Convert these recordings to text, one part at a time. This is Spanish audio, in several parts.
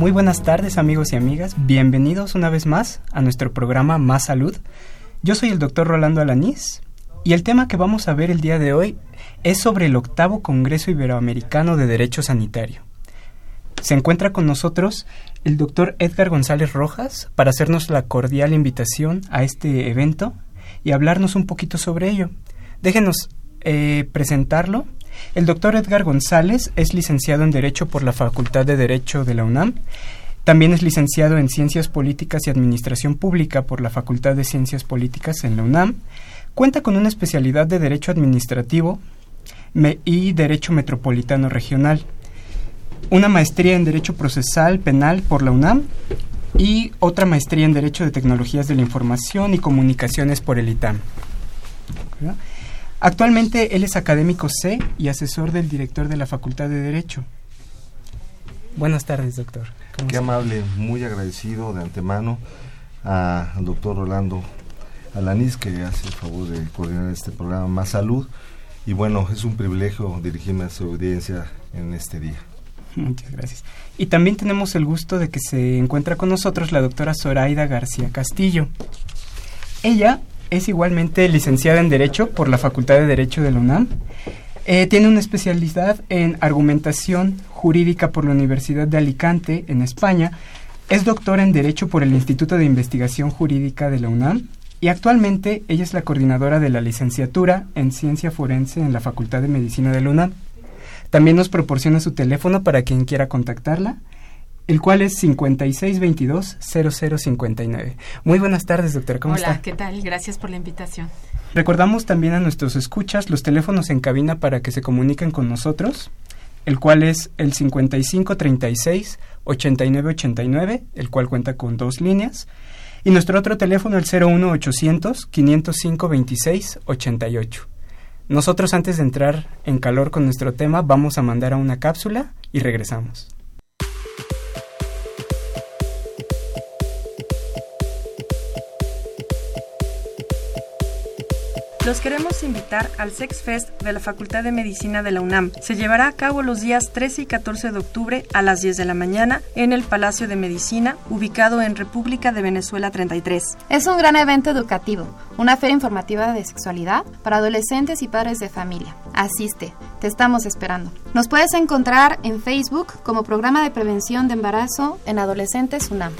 Muy buenas tardes amigos y amigas, bienvenidos una vez más a nuestro programa Más Salud. Yo soy el doctor Rolando Alanís y el tema que vamos a ver el día de hoy es sobre el octavo Congreso Iberoamericano de Derecho Sanitario. Se encuentra con nosotros el doctor Edgar González Rojas para hacernos la cordial invitación a este evento y hablarnos un poquito sobre ello. Déjenos eh, presentarlo el doctor Edgar González es licenciado en Derecho por la Facultad de Derecho de la UNAM. También es licenciado en Ciencias Políticas y Administración Pública por la Facultad de Ciencias Políticas en la UNAM. Cuenta con una especialidad de Derecho Administrativo y Derecho Metropolitano Regional. Una maestría en Derecho Procesal Penal por la UNAM y otra maestría en Derecho de Tecnologías de la Información y Comunicaciones por el ITAM. Actualmente él es académico C y asesor del director de la Facultad de Derecho. Buenas tardes, doctor. Qué amable, muy agradecido de antemano al doctor Rolando Alanís que hace el favor de coordinar este programa Más Salud. Y bueno, es un privilegio dirigirme a su audiencia en este día. Muchas gracias. Y también tenemos el gusto de que se encuentra con nosotros la doctora Zoraida García Castillo. Ella es igualmente licenciada en Derecho por la Facultad de Derecho de la UNAM. Eh, tiene una especialidad en argumentación jurídica por la Universidad de Alicante, en España. Es doctora en Derecho por el Instituto de Investigación Jurídica de la UNAM. Y actualmente ella es la coordinadora de la licenciatura en Ciencia Forense en la Facultad de Medicina de la UNAM. También nos proporciona su teléfono para quien quiera contactarla el cual es 5622-0059. Muy buenas tardes, doctora. ¿Cómo está? Hola, ¿qué tal? Gracias por la invitación. Recordamos también a nuestros escuchas los teléfonos en cabina para que se comuniquen con nosotros, el cual es el 5536-8989, el cual cuenta con dos líneas, y nuestro otro teléfono el 01800-505-2688. Nosotros antes de entrar en calor con nuestro tema vamos a mandar a una cápsula y regresamos. Los queremos invitar al Sex Fest de la Facultad de Medicina de la UNAM. Se llevará a cabo los días 13 y 14 de octubre a las 10 de la mañana en el Palacio de Medicina, ubicado en República de Venezuela 33. Es un gran evento educativo, una feria informativa de sexualidad para adolescentes y padres de familia. Asiste, te estamos esperando. Nos puedes encontrar en Facebook como Programa de Prevención de Embarazo en Adolescentes UNAM.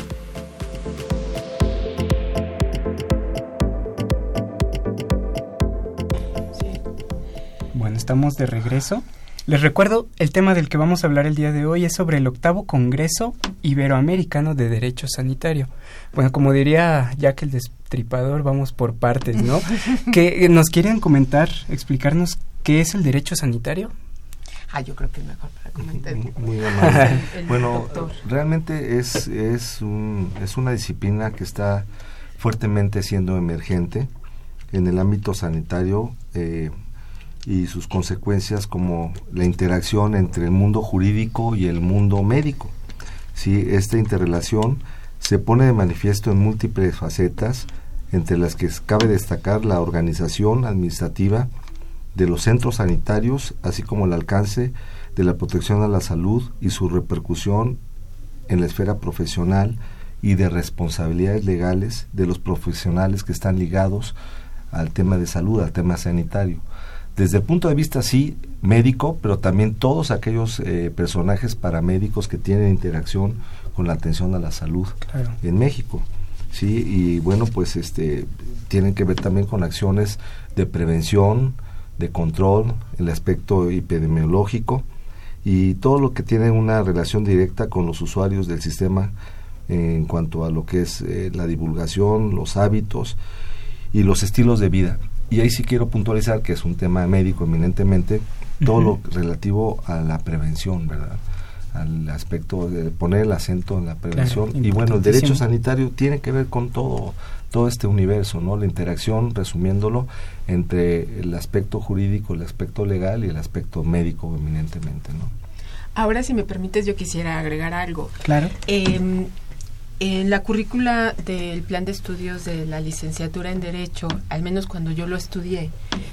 Estamos de regreso. Les recuerdo, el tema del que vamos a hablar el día de hoy es sobre el octavo Congreso Iberoamericano de Derecho Sanitario. Bueno, como diría Jack el Destripador, vamos por partes, ¿no? que nos quieren comentar, explicarnos qué es el derecho sanitario. Ah, yo creo que es mejor para comentar. Muy amable. bueno, realmente es, es, un, es una disciplina que está fuertemente siendo emergente en el ámbito sanitario. Eh, y sus consecuencias como la interacción entre el mundo jurídico y el mundo médico. ¿sí? Esta interrelación se pone de manifiesto en múltiples facetas, entre las que cabe destacar la organización administrativa de los centros sanitarios, así como el alcance de la protección a la salud y su repercusión en la esfera profesional y de responsabilidades legales de los profesionales que están ligados al tema de salud, al tema sanitario desde el punto de vista, sí, médico, pero también todos aquellos eh, personajes paramédicos que tienen interacción con la atención a la salud en México. Sí, y bueno, pues este tienen que ver también con acciones de prevención, de control, el aspecto epidemiológico y todo lo que tiene una relación directa con los usuarios del sistema en cuanto a lo que es eh, la divulgación, los hábitos y los estilos de vida. Y ahí sí quiero puntualizar que es un tema médico eminentemente, todo lo relativo a la prevención, ¿verdad? Al aspecto de poner el acento en la prevención. y bueno, el derecho sanitario tiene que ver con todo, todo este universo, ¿no? La interacción, resumiéndolo, entre el aspecto jurídico, el aspecto legal y el aspecto médico eminentemente, ¿no? Ahora, si me permites, yo quisiera agregar algo. Claro. Eh, en la currícula del plan de estudios de la licenciatura en Derecho, al menos cuando yo lo estudié,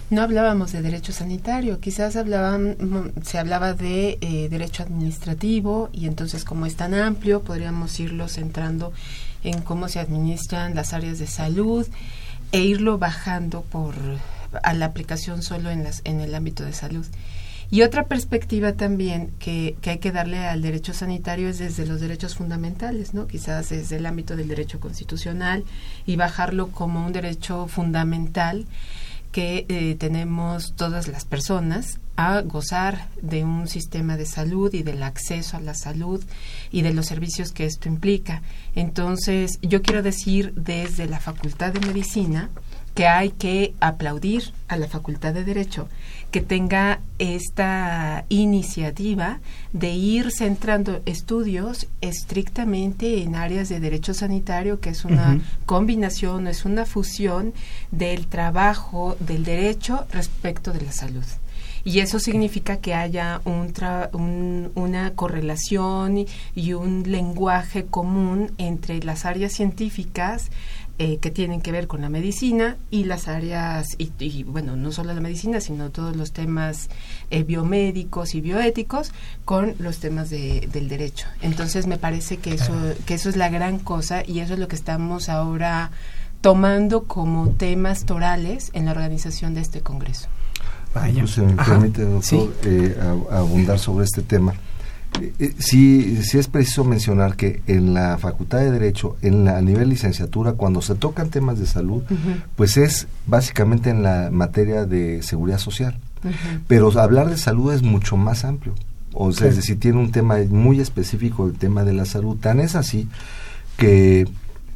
no hablábamos de derecho sanitario, quizás hablaban, se hablaba de eh, derecho administrativo y entonces como es tan amplio podríamos irlo centrando en cómo se administran las áreas de salud e irlo bajando por a la aplicación solo en, las, en el ámbito de salud. Y otra perspectiva también que, que, hay que darle al derecho sanitario es desde los derechos fundamentales, ¿no? Quizás desde el ámbito del derecho constitucional y bajarlo como un derecho fundamental que eh, tenemos todas las personas a gozar de un sistema de salud y del acceso a la salud y de los servicios que esto implica. Entonces, yo quiero decir desde la Facultad de Medicina que hay que aplaudir a la Facultad de Derecho que tenga esta iniciativa de ir centrando estudios estrictamente en áreas de derecho sanitario, que es una combinación, es una fusión del trabajo del derecho respecto de la salud. Y eso significa que haya un una correlación y un lenguaje común entre las áreas científicas, eh, que tienen que ver con la medicina y las áreas, y, bueno, no solo la medicina, sino todos los temas eh, biomédicos y bioéticos con los temas de, del derecho. Entonces me parece que eso, que eso es la gran cosa y eso es lo que estamos ahora tomando como temas torales en la organización de este Congreso. Vaya. Pues, me permite, doctor, eh, abundar sobre este tema. Eh, eh, sí, sí es preciso mencionar que en la Facultad de Derecho, en la, a nivel licenciatura, cuando se tocan temas de salud, pues es básicamente en la materia de seguridad social. Pero hablar de salud es mucho más amplio. O sea, es decir, tiene un tema muy específico, el tema de la salud. Tan es así que,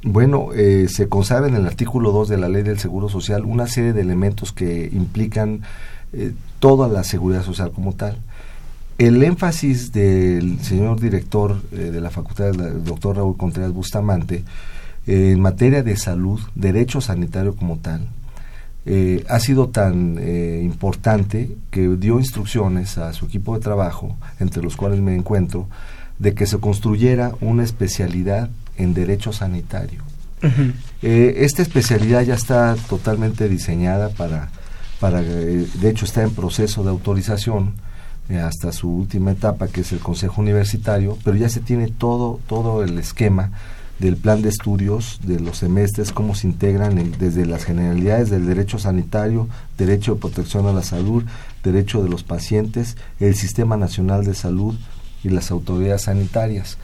bueno, eh, se consagra en el artículo 2 de la Ley del Seguro Social una serie de elementos que implican toda la seguridad social como tal el énfasis del señor director eh, de la facultad, el doctor Raúl Contreras Bustamante, eh, en materia de salud, derecho sanitario como tal, eh, ha sido tan importante que dio instrucciones a su equipo de trabajo, entre los cuales me encuentro, de que se construyera una especialidad en derecho sanitario. esta especialidad ya está totalmente diseñada para, para de hecho está en proceso de autorización eh, hasta su última etapa, que es el Consejo Universitario, pero ya se tiene todo, todo el esquema del plan de estudios de los semestres, cómo se integran desde las generalidades del derecho sanitario, derecho de protección a la salud, derecho de los pacientes, el Sistema Nacional de Salud y las autoridades sanitarias.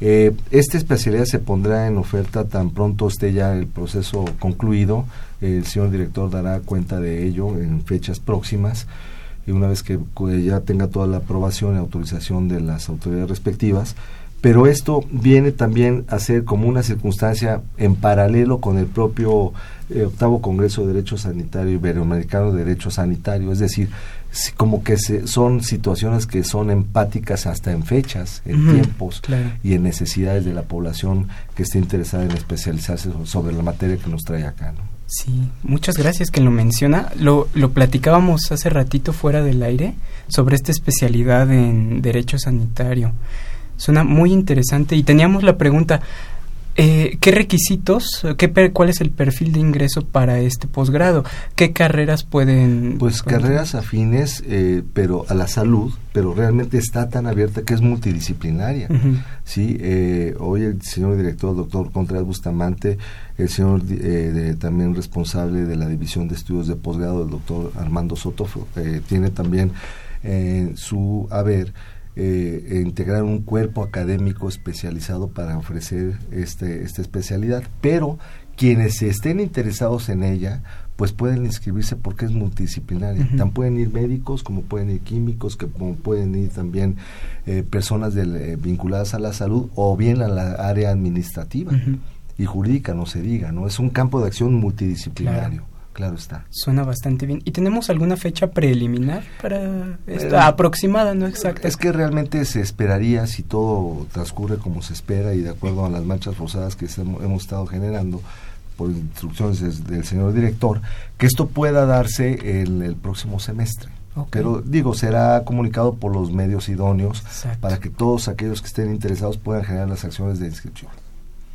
Eh, esta especialidad se pondrá en oferta tan pronto esté ya el proceso concluido. El señor director dará cuenta de ello en fechas próximas y una vez que ya tenga toda la aprobación y autorización de las autoridades respectivas, pero esto viene también a ser como una circunstancia en paralelo con el propio eh, octavo Congreso de Derecho Sanitario Iberoamericano de Derecho Sanitario, es decir, como que se, son situaciones que son empáticas hasta en fechas, en tiempos y en necesidades de la población que esté interesada en especializarse sobre la materia que nos trae acá. ¿no? Sí, muchas gracias que lo menciona. Lo, lo platicábamos hace ratito fuera del aire sobre esta especialidad en derecho sanitario. Suena muy interesante y teníamos la pregunta, eh, ¿Qué requisitos, qué cuál es el perfil de ingreso para este posgrado? ¿Qué carreras pueden...? Pues carreras afines, eh, pero a la salud, pero realmente está tan abierta que es multidisciplinaria. ¿sí? Eh, hoy el señor director, doctor Contreras Bustamante, el señor también responsable de la División de Estudios de Posgrado, el doctor Armando Soto, tiene también su haber eh, integrar un cuerpo académico especializado para ofrecer este, esta especialidad, pero quienes estén interesados en ella, pues pueden inscribirse porque es multidisciplinaria. Tan pueden ir médicos, como pueden ir químicos, que como pueden ir también eh, personas eh, vinculadas a la salud o bien a la área administrativa y jurídica, no se diga, ¿no? Es un campo de acción multidisciplinario. Claro. Está. Suena bastante bien. ¿Y tenemos alguna fecha preliminar para esta aproximada, no exacta? Es que realmente se esperaría, si todo transcurre como se espera y de acuerdo a las marchas forzadas que hemos estado generando, por instrucciones del señor director, que esto pueda darse en el próximo semestre. Pero digo, será comunicado por los medios idóneos para que todos aquellos que estén interesados puedan generar las acciones de inscripción.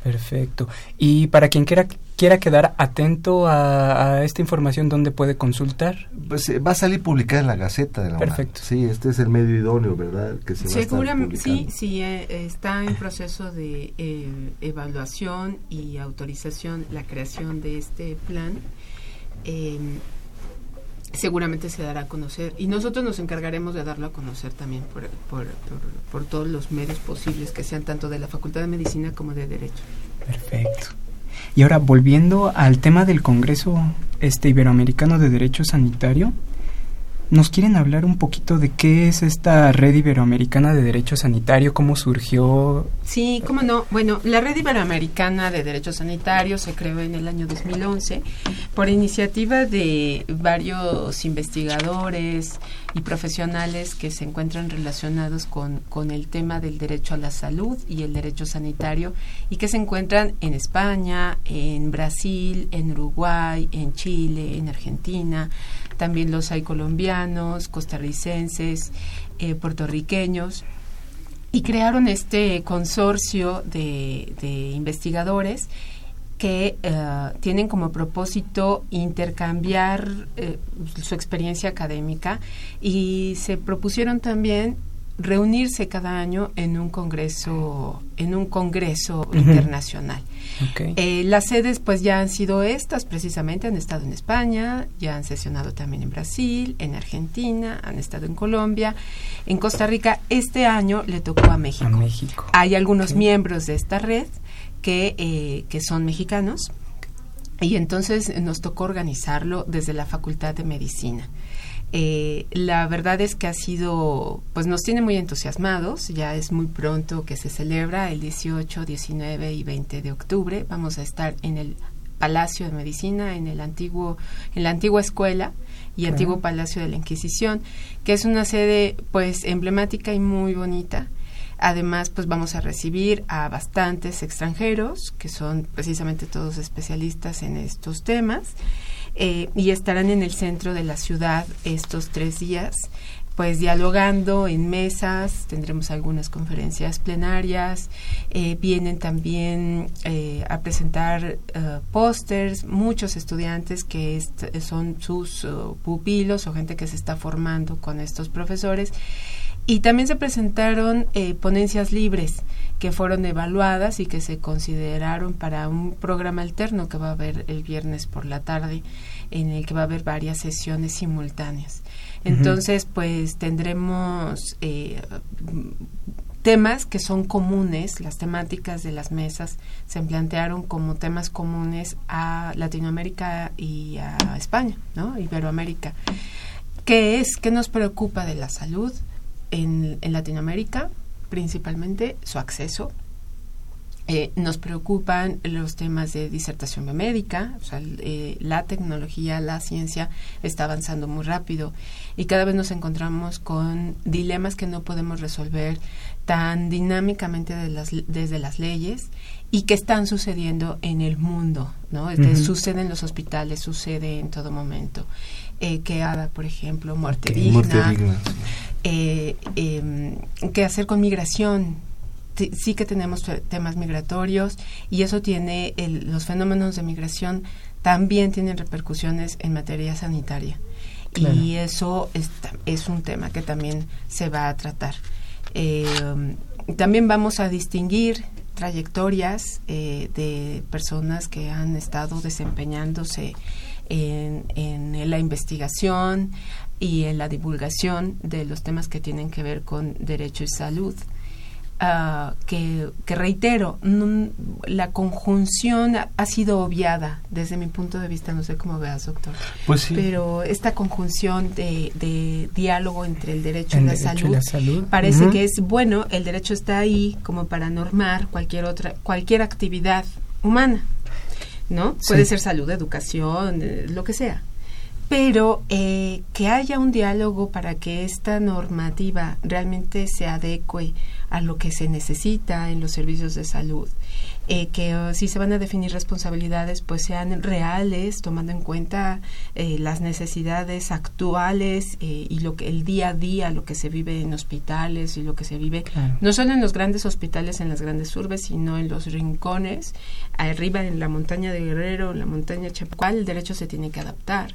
Perfecto. Y para quien quiera, quiera quedar atento a, esta información, ¿dónde puede consultar? Pues eh, va a salir publicada en la Gaceta de la Perfecto. Sí, este es el medio idóneo, ¿verdad? Que se Seguramente, sí, sí, eh, está en proceso de eh, evaluación y autorización la creación de este plan. Em, seguramente se dará a conocer y nosotros nos encargaremos de darlo a conocer también por, por, todos los medios posibles que sean tanto de la Facultad de Medicina como de Derecho. Perfecto. Y ahora volviendo al tema del Congreso este Iberoamericano de Derecho Sanitario, ¿Nos quieren hablar un poquito de qué es esta Red Iberoamericana de Derecho Sanitario? ¿Cómo surgió? Sí, cómo no. Bueno, la Red Iberoamericana de Derecho Sanitario se creó en el año 2011 por iniciativa de varios investigadores y profesionales que se encuentran relacionados con, con el tema del derecho a la salud y el derecho sanitario y que se encuentran en España, en Brasil, en Uruguay, en Chile, en Argentina también los hay colombianos, costarricenses, eh, puertorriqueños, y crearon este consorcio de, investigadores que eh, tienen como propósito intercambiar eh, su experiencia académica y se propusieron también reunirse cada año en un congreso en un congreso internacional. Eh, las sedes pues ya han sido estas precisamente han estado en España ya han sesionado también en Brasil en Argentina han estado en Colombia. En Costa Rica este año le tocó a México, México. hay algunos miembros de esta red que eh, que son mexicanos y entonces nos tocó organizarlo desde la Facultad de Medicina eh, la verdad es que ha sido, pues nos tiene muy entusiasmados, ya es muy pronto que se celebra el 18, 19 y 20 de octubre. Vamos a estar en el Palacio de Medicina, en el antiguo, en la antigua escuela y antiguo Palacio de la Inquisición, que es una sede pues emblemática y muy bonita. Además, pues vamos a recibir a bastantes extranjeros, que son precisamente todos especialistas en estos temas. Eh, y estarán en el centro de la ciudad estos tres días pues dialogando en mesas, tendremos algunas conferencias plenarias, eh, vienen también eh, a presentar pósters muchos estudiantes que son sus pupilos o gente que se está formando con estos profesores. Y también se presentaron ponencias libres que fueron evaluadas y que se consideraron para un programa alterno que va a haber el viernes por la tarde, en el que va a haber varias sesiones simultáneas. Entonces, pues tendremos eh, temas que son comunes, las temáticas de las mesas se plantearon como temas comunes a Latinoamérica y a España, ¿no? Iberoamérica. ¿Qué es? ¿Qué nos preocupa de la salud? en, Latinoamérica, principalmente su acceso. Eh, nos preocupan los temas de disertación biomédica, o sea, eh, la tecnología, la ciencia está avanzando muy rápido y cada vez nos encontramos con dilemas que no podemos resolver tan dinámicamente de las, desde las leyes y que están sucediendo en el mundo, ¿no? Sucede en los hospitales, sucede en todo momento. Eh, que haga, por ejemplo, muerte digna. Eh, em, qué hacer con migración. sí que tenemos temas migratorios y eso tiene, los fenómenos de migración también tienen repercusiones en materia sanitaria. Y eso es, es, un tema que también se va a tratar. Em, también vamos a distinguir trayectorias eh, de personas que han estado desempeñándose en, en la investigación, y en la divulgación de los temas que tienen que ver con derecho y salud. Ah, que, reitero, la conjunción ha, sido obviada desde mi punto de vista, no sé cómo veas, doctor. Pues sí. Pero esta conjunción de, diálogo entre el derecho, y, la salud, parece que es bueno, el derecho está ahí como para normar cualquier otra, cualquier actividad humana, ¿no? Puede ser salud, educación, eh, lo que sea pero eh, que haya un diálogo para que esta normativa realmente se adecue a lo que se necesita en los servicios de salud. Eh, que uh, si se van a definir responsabilidades, pues sean reales, tomando en cuenta eh, las necesidades actuales eh, y lo que el día a día, lo que se vive en hospitales y lo que se vive no solo en los grandes hospitales, en las grandes urbes, sino en los rincones, arriba en la montaña de Guerrero, en la montaña Chapacual, el derecho se tiene que adaptar.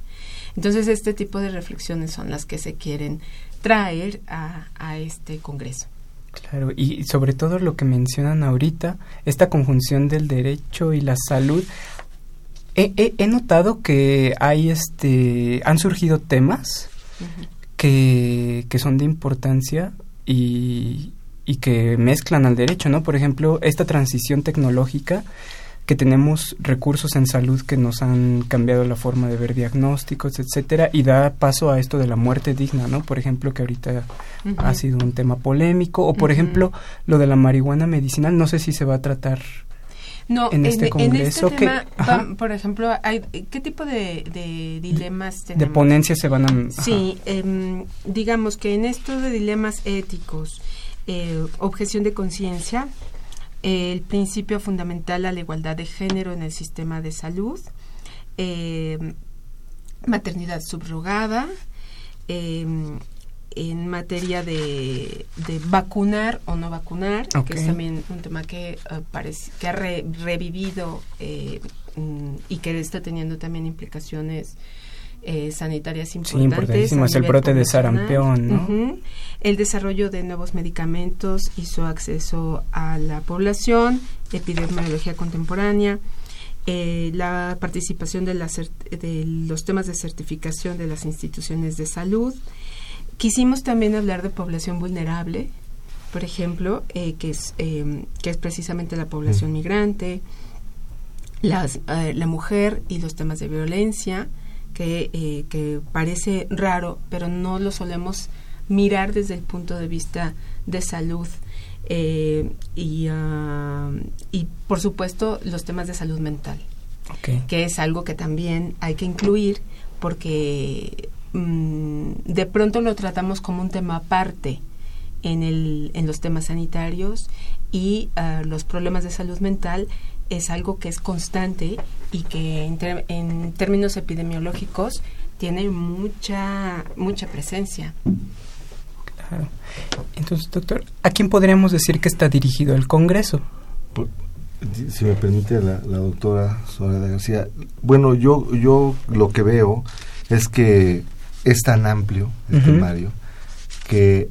Entonces, este tipo de reflexiones son las que se quieren traer a este Congreso. Claro, y sobre todo lo que mencionan ahorita, esta conjunción del derecho y la salud. He, he, notado que hay este han surgido temas que, que son de importancia y, y que mezclan al derecho, ¿no? Por ejemplo, esta transición tecnológica que tenemos recursos en salud que nos han cambiado la forma de ver diagnósticos, etcétera, y da paso a esto de la muerte digna, ¿no? Por ejemplo, que ahorita ha sido un tema polémico, o por ejemplo, lo de la marihuana medicinal, no sé si se va a tratar no, en este congreso. En este tema, por ejemplo, hay, ¿qué tipo de, dilemas tenemos? De ponencias se van a... Sí, em, digamos que en esto de dilemas éticos, eh, objeción de conciencia, el principio fundamental a la igualdad de género en el sistema de salud, eh, maternidad subrogada, eh, en materia de, vacunar o no vacunar, que es también un tema que, eh, que ha revivido mm, y que está teniendo también implicaciones eh, sanitarias importantes. Sí, es el brote de sarampión, ¿no? El desarrollo de nuevos medicamentos y su acceso a la población, epidemiología contemporánea, eh, la participación de, de los temas de certificación de las instituciones de salud. Quisimos también hablar de población vulnerable, por ejemplo, eh, que, es, que es precisamente la población migrante, las, la mujer y los temas de violencia, eh, que, parece raro, pero no lo solemos mirar desde el punto de vista de salud. Eh, y, ah, y por supuesto los temas de salud mental, que es algo que también hay que incluir porque mm, de pronto lo tratamos como un tema aparte en, el, en los temas sanitarios y ah, los problemas de salud mental es algo que es constante y que en, términos epidemiológicos tiene mucha, mucha presencia. Claro. Entonces, doctor, ¿a quién podríamos decir que está dirigido el Congreso? Si me permite la, doctora Soledad García, bueno, yo, yo lo que veo es que es tan amplio el temario que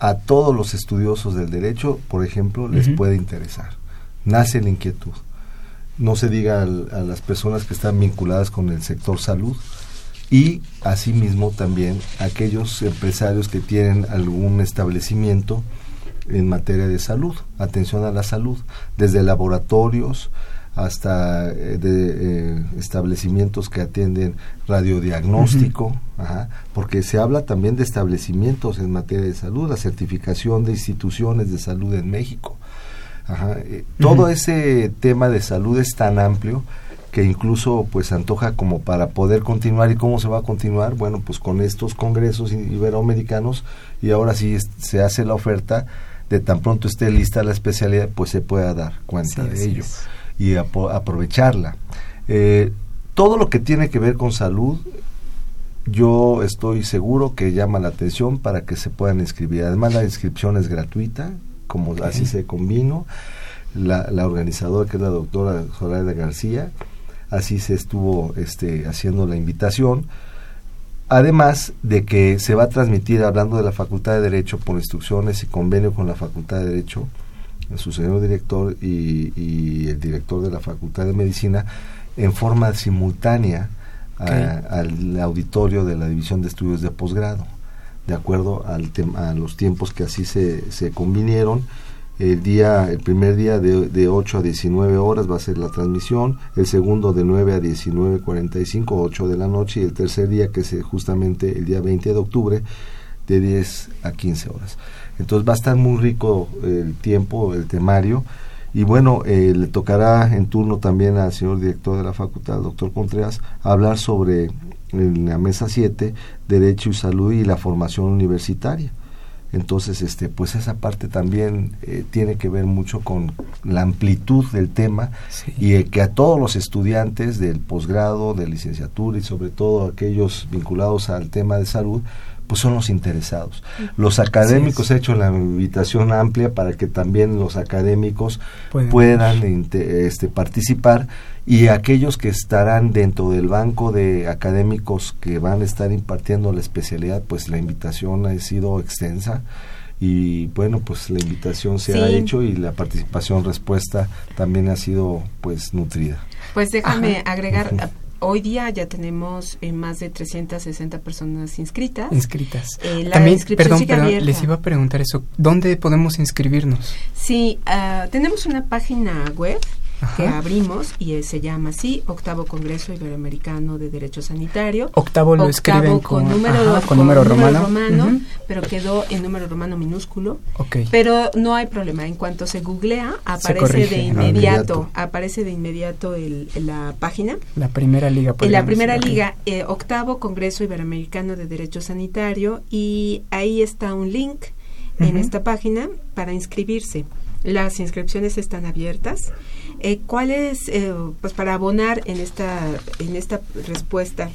a todos los estudiosos del derecho, por ejemplo, les puede interesar. Nace la inquietud no se diga a las personas que están vinculadas con el sector salud y asimismo también aquellos empresarios que tienen algún establecimiento en materia de salud, atención a la salud, desde laboratorios hasta eh, de, eh, establecimientos que atienden radiodiagnóstico, porque se habla también de establecimientos en materia de salud, la certificación de instituciones de salud en México. Eh, todo ese tema de salud es tan amplio que incluso pues antoja como para poder continuar. Y cómo se va a continuar bueno pues con estos congresos iberoamericanos. Y ahora sí se hace la oferta de tan pronto esté lista la especialidad pues se pueda dar cuenta de ello y aprovecharla. Eh, todo lo que tiene que ver con salud yo estoy seguro que llama la atención para que se puedan inscribir. Además la inscripción es gratuita como así se convino. La, la, organizadora, que es la doctora Zoraida García, así se estuvo este, haciendo la invitación. Además de que se va a transmitir, hablando de la Facultad de Derecho, por instrucciones y convenio con la Facultad de Derecho, su señor director y, y el director de la Facultad de Medicina, en forma simultánea al auditorio de la División de Estudios de Posgrado, de acuerdo al a los tiempos que así se, se convinieron. El día, el primer día de, de 8 a 19 horas va a ser la transmisión, el segundo de 9 a 19.45, 8 de la noche, y el tercer día, que es justamente el día 20 de octubre, de 10 a 15 horas. Entonces va a estar muy rico el tiempo, el temario, y bueno, eh, le tocará en turno también al señor director de la facultad, doctor Contreras, hablar sobre en la mesa 7, Derecho y Salud y la formación universitaria. Entonces, este, pues esa parte también eh, tiene que ver mucho con la amplitud del tema y que a todos los estudiantes del posgrado, de licenciatura y sobre todo aquellos vinculados al tema de salud, pues son los interesados. Los académicos, he hecho la invitación amplia para que también los académicos puedan este, participar y aquellos que estarán dentro del banco de académicos que van a estar impartiendo la especialidad, pues la invitación ha sido extensa y bueno pues la invitación se ha hecho y la participación respuesta también ha sido pues nutrida. Pues déjame agregar Hoy día ya tenemos eh, más de 360 personas inscritas. Inscritas. Eh, También, perdón, perdón les iba a preguntar eso. ¿Dónde podemos inscribirnos? Sí, uh, tenemos una página web que abrimos y se llama así, Octavo Congreso Iberoamericano de Derecho Sanitario. Octavo lo escriben con, número, con, número romano, pero quedó en número romano minúsculo. Pero no hay problema, en cuanto se googlea aparece de inmediato, aparece de inmediato el, la página. La primera liga. En la primera liga, eh, Octavo Congreso Iberoamericano de Derecho Sanitario y ahí está un link en esta página para inscribirse. Las inscripciones están abiertas. Eh, ¿Cuál es, eh, pues para abonar en esta, en esta respuesta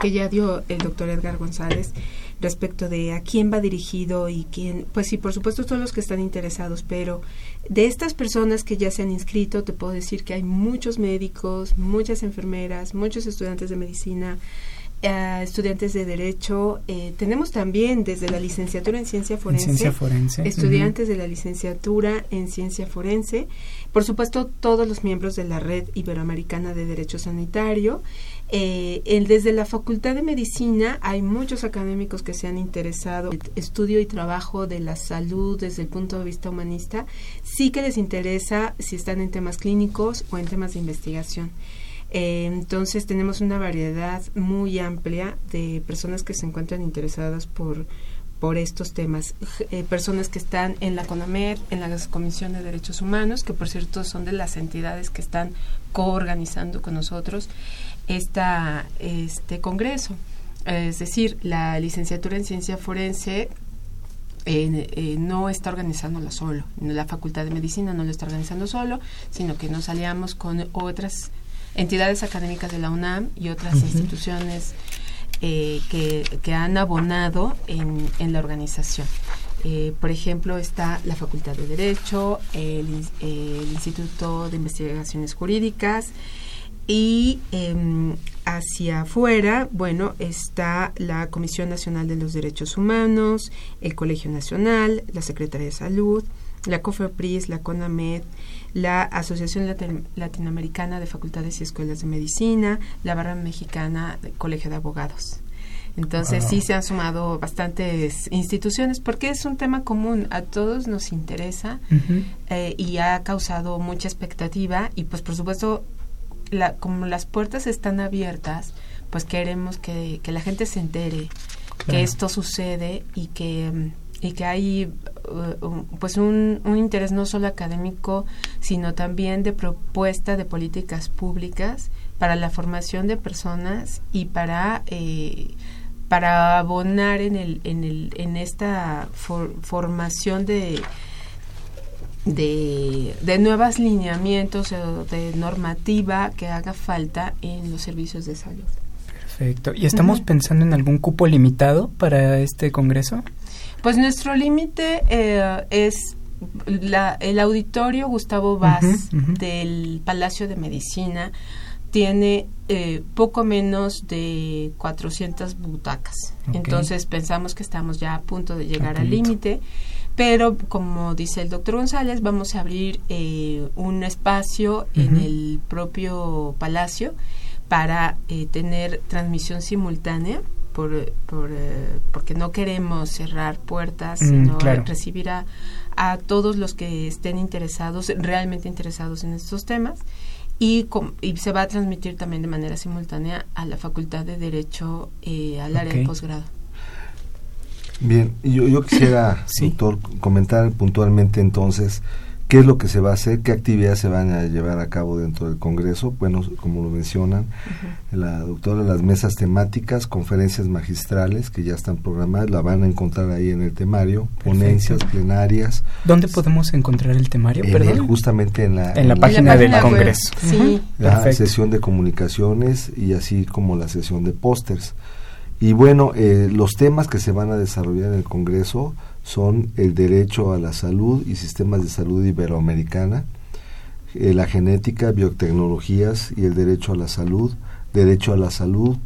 que ya dio el doctor Edgar González respecto de a quién va dirigido y quién, pues sí, por supuesto todos los que están interesados, pero de estas personas que ya se han inscrito, te puedo decir que hay muchos médicos, muchas enfermeras, muchos estudiantes de medicina, estudiantes de Derecho. Eh, tenemos también desde la licenciatura en Ciencia Forense, estudiantes de la licenciatura en Ciencia Forense. Por supuesto, todos los miembros de la Red Iberoamericana de Derecho Sanitario. Eh, desde la Facultad de Medicina hay muchos académicos que se han interesado en el estudio y trabajo de la salud desde el punto de vista humanista. Sí que les interesa si están en temas clínicos o en temas de investigación. Entonces tenemos una variedad muy amplia de personas que se encuentran interesadas por, por estos temas. Eh, personas que están en la CONAMED, en la Comisión de Derechos Humanos, que por cierto son de las entidades que están coorganizando con nosotros esta, este congreso. Es decir, la licenciatura en ciencia forense eh, no está organizándola solo. La Facultad de Medicina no lo está organizando solo, sino que nos aliamos con otras entidades académicas de la UNAM y otras instituciones eh, que, han abonado en, en la organización. Eh, por ejemplo, está la Facultad de Derecho, el, Instituto de Investigaciones Jurídicas y em, hacia afuera, bueno, está la Comisión Nacional de los Derechos Humanos, el Colegio Nacional, la Secretaría de Salud, la COFEPRIS, la CONAMED, la Asociación Latinoamericana de Facultades y Escuelas de Medicina, la Barra Mexicana del Colegio de Abogados. Entonces sí se han sumado bastantes instituciones porque es un tema común, a todos nos interesa eh, y ha causado mucha expectativa y pues por supuesto la, como las puertas están abiertas, pues queremos que, la gente se entere que esto sucede y que mm, y que hay uh, pues un, interés no solo académico sino también de propuesta de políticas públicas para la formación de personas y para eh, para abonar en el en el en esta formación de de, de nuevas lineamientos de normativa que haga falta en los servicios de salud. Perfecto. ¿Y estamos pensando en algún cupo limitado para este congreso? Pues nuestro límite eh, es la, el auditorio Gustavo Vaz del Palacio de Medicina tiene eh, poco menos de 400 butacas. Entonces pensamos que estamos ya a punto de llegar al límite, pero como dice el doctor González, vamos a abrir eh, un espacio en el propio palacio para eh, tener transmisión simultánea por, por porque no queremos cerrar puertas, mm, sino recibir a, a todos los que estén interesados, realmente interesados en estos temas. Y, y, se va a transmitir también de manera simultánea a la Facultad de Derecho eh, al área de posgrado. Bien, yo, yo quisiera, doctor, comentar puntualmente entonces ¿Qué es lo que se va a hacer? ¿Qué actividades se van a llevar a cabo dentro del Congreso? Bueno, como lo mencionan, la doctora, las mesas temáticas, conferencias magistrales que ya están programadas, la van a encontrar ahí en el temario, ponencias plenarias. ¿Dónde podemos encontrar el temario? Perdón. justamente en la, en la, página, del Congreso. Sí. La sesión de comunicaciones y así como la sesión de pósters. Y bueno, eh, los temas que se van a desarrollar en el Congreso son el derecho a la salud y sistemas de salud iberoamericana, eh, la genética, biotecnologías y el derecho a la salud, derecho a la salud,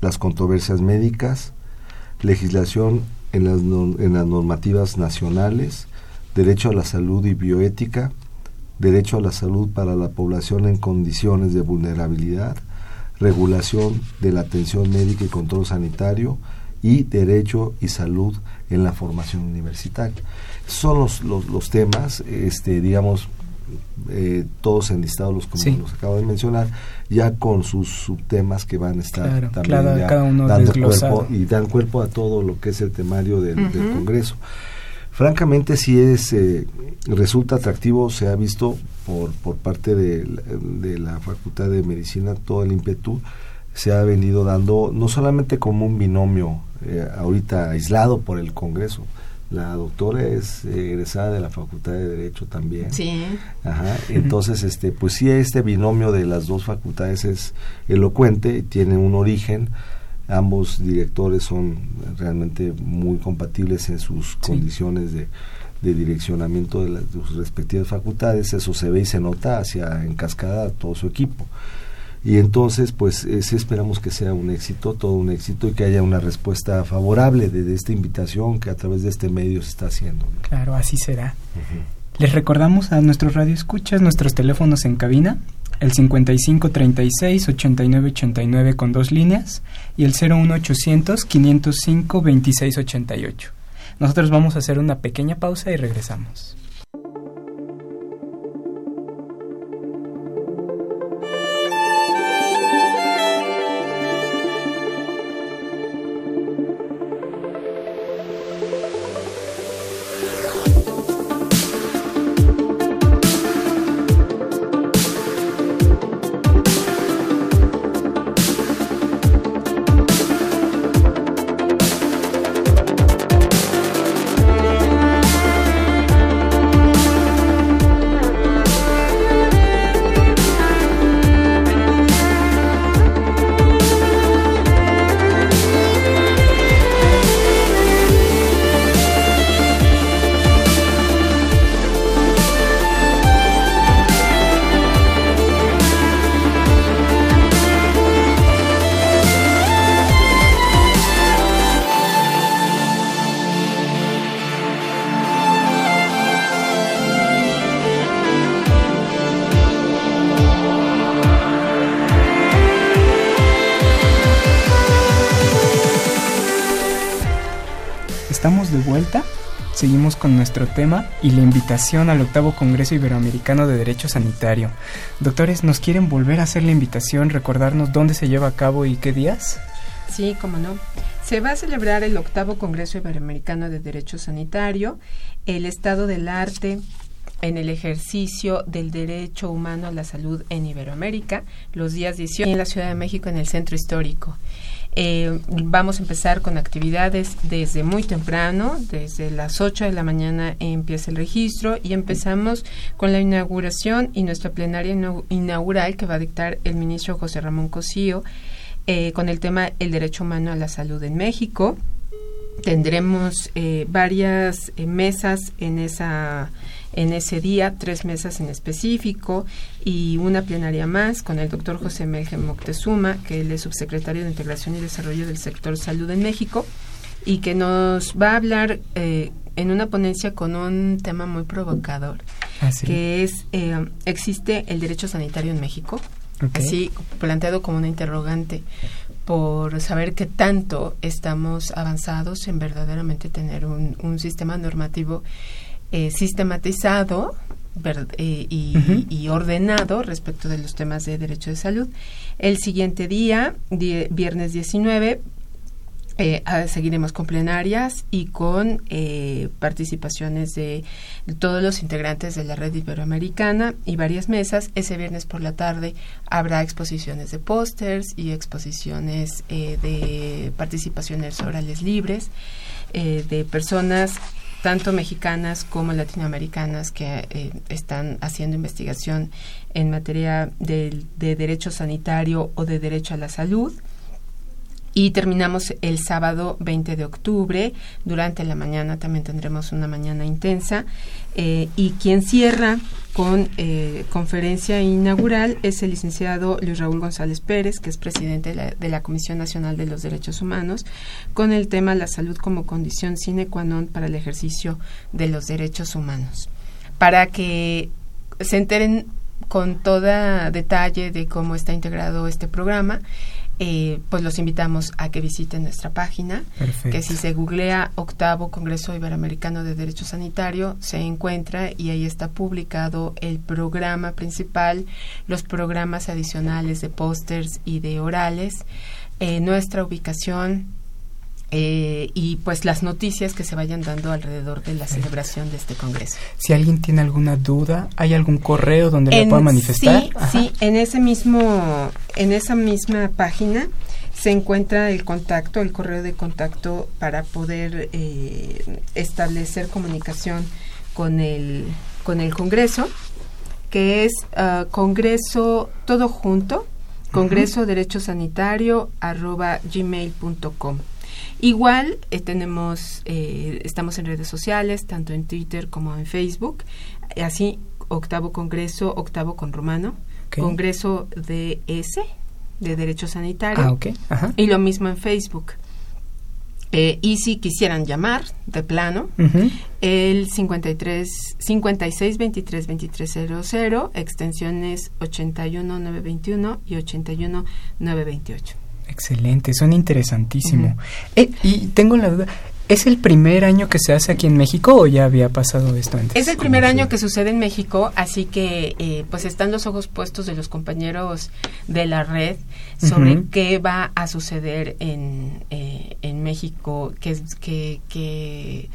las controversias médicas, legislación en las, en las normativas nacionales, derecho a la salud y bioética, derecho a la salud para la población en condiciones de vulnerabilidad, regulación de la atención médica y control sanitario y derecho y salud en la formación universitaria. Son los, los, temas, este, digamos, eh, todos enlistados los como los acabo de mencionar, ya con sus subtemas que van a estar también dando cuerpo y dan cuerpo a todo lo que es el temario del, Congreso. Francamente, si es eh, resulta atractivo, se ha visto por, por parte de, de la Facultad de Medicina todo el ímpetu se ha venido dando no solamente como un binomio eh, ahorita aislado por el Congreso. La doctora es egresada de la Facultad de Derecho también. Sí. Ajá. Entonces, este, pues sí, este binomio de las dos facultades es elocuente, tiene un origen. Ambos directores son realmente muy compatibles en sus condiciones de, de direccionamiento de, las, de sus respectivas facultades. Eso se ve y se nota hacia en cascada todo su equipo y entonces pues sí esperamos que sea un éxito, todo un éxito y que haya una respuesta favorable de, esta invitación que a través de este medio se está haciendo. Claro, así será. Les recordamos a nuestros radioescuchas nuestros teléfonos en cabina, el 5536 8989 con dos líneas y el 01800 505 2688. Nosotros vamos a hacer una pequeña pausa y regresamos. Nuestro tema y la invitación al octavo Congreso Iberoamericano de Derecho Sanitario. Doctores, ¿nos quieren volver a hacer la invitación, recordarnos dónde se lleva a cabo y qué días? Sí, cómo no. Se va a celebrar el octavo Congreso Iberoamericano de Derecho Sanitario, el estado del arte en el ejercicio del derecho humano a la salud en Iberoamérica, los días 18 en la Ciudad de México en el Centro Histórico. Eh, vamos a empezar con actividades desde muy temprano, desde las 8 de la mañana empieza el registro y empezamos con la inauguración y nuestra plenaria inaugural que va a dictar el ministro José Ramón Cosío eh, con el tema el derecho humano a la salud en México. Tendremos eh, varias mesas en esa en ese día, tres mesas en específico y una plenaria más con el doctor José Melge Moctezuma, que él es subsecretario de Integración y Desarrollo del Sector Salud en México, y que nos va a hablar eh, en una ponencia con un tema muy provocador, que es, eh, ¿existe el derecho sanitario en México? así planteado como una interrogante por saber qué tanto estamos avanzados en verdaderamente tener un, sistema normativo eh, sistematizado eh, y, ordenado respecto de los temas de derecho de salud. El siguiente día, viernes 19, eh, seguiremos con plenarias y con eh, participaciones de todos los integrantes de la red iberoamericana y varias mesas. Ese viernes por la tarde habrá exposiciones de pósters y exposiciones eh, de participaciones orales libres de personas tanto mexicanas como latinoamericanas que están haciendo investigación en materia de derecho sanitario o de derecho a la salud. Y terminamos el sábado 20 de octubre. Durante la mañana también tendremos una mañana intensa. Eh, y quien cierra con eh, conferencia inaugural es el licenciado Luis Raúl González Pérez, que es presidente de la, de la, Comisión Nacional de los Derechos Humanos, con el tema la salud como condición sine qua non para el ejercicio de los derechos humanos. Para que se enteren con todo detalle de cómo está integrado este programa, eh, pues los invitamos a que visiten nuestra página, que si se googlea Octavo Congreso Iberoamericano de Derecho Sanitario, se encuentra y ahí está publicado el programa principal, los programas adicionales de pósters y de orales, eh, nuestra ubicación, eh, y pues las noticias que se vayan dando alrededor de la celebración de este congreso. Si alguien tiene alguna duda, ¿hay algún correo donde le pueda manifestar? Sí, sí, en ese mismo, en esa misma página se encuentra el contacto, el correo de contacto para poder eh, establecer comunicación con el con el Congreso, que es uh, Congreso todo junto, Congreso Derecho Sanitario arroba gmail.com. Igual eh, tenemos, eh, estamos en redes sociales, tanto en Twitter como en Facebook, así octavo congreso, octavo con romano, congreso de S, de Derecho Sanitario, ah, y lo mismo en Facebook. Eh, y si quisieran llamar de plano, el 53 56 23 2300, extensiones 81 921 y 81 928. Excelente, son interesantísimo. Eh, y tengo la duda, ¿es el primer año que se hace aquí en México o ya había pasado esto antes? Es el primer año que sucede en México, así que eh, pues están los ojos puestos de los compañeros de la red sobre qué va a suceder en, eh, en México, qué, qué, qué,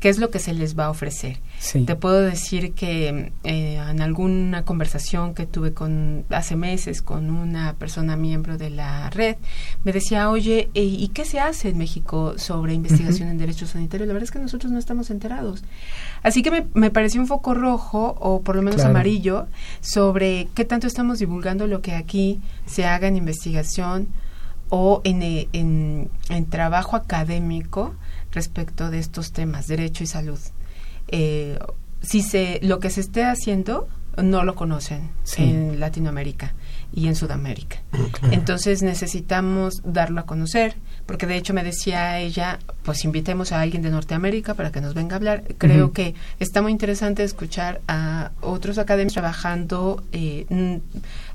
qué es lo que se les va a ofrecer. Te puedo decir que eh, en alguna conversación que tuve con hace meses con una persona miembro de la red, me decía, oye, eh, ¿y qué se hace en México sobre investigación en derechos sanitarios? La verdad es que nosotros no estamos enterados. Así que me, me pareció un foco rojo, o por lo menos amarillo, sobre qué tanto estamos divulgando lo que aquí se haga en investigación o en, eh, en, en trabajo académico respecto de estos temas, derecho y salud eh, si se lo que se esté haciendo no lo conocen en Latinoamérica y en Sudamérica. Entonces necesitamos darlo a conocer, porque de hecho me decía ella, pues invitemos a alguien de Norteamérica para que nos venga a hablar. Creo que está muy interesante escuchar a otros académicos trabajando. Eh,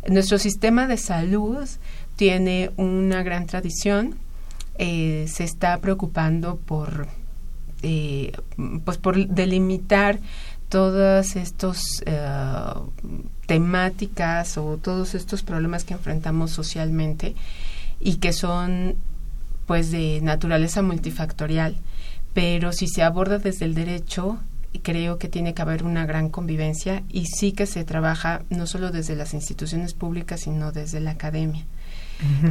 nuestro sistema de salud tiene una gran tradición, eh, se está preocupando por eh, pues por delimitar todas estas eh, temáticas o todos estos problemas que enfrentamos socialmente y que son pues de naturaleza multifactorial. Pero si se aborda desde el derecho creo que tiene que haber una gran convivencia y sí que se trabaja no solo desde las instituciones públicas sino desde la academia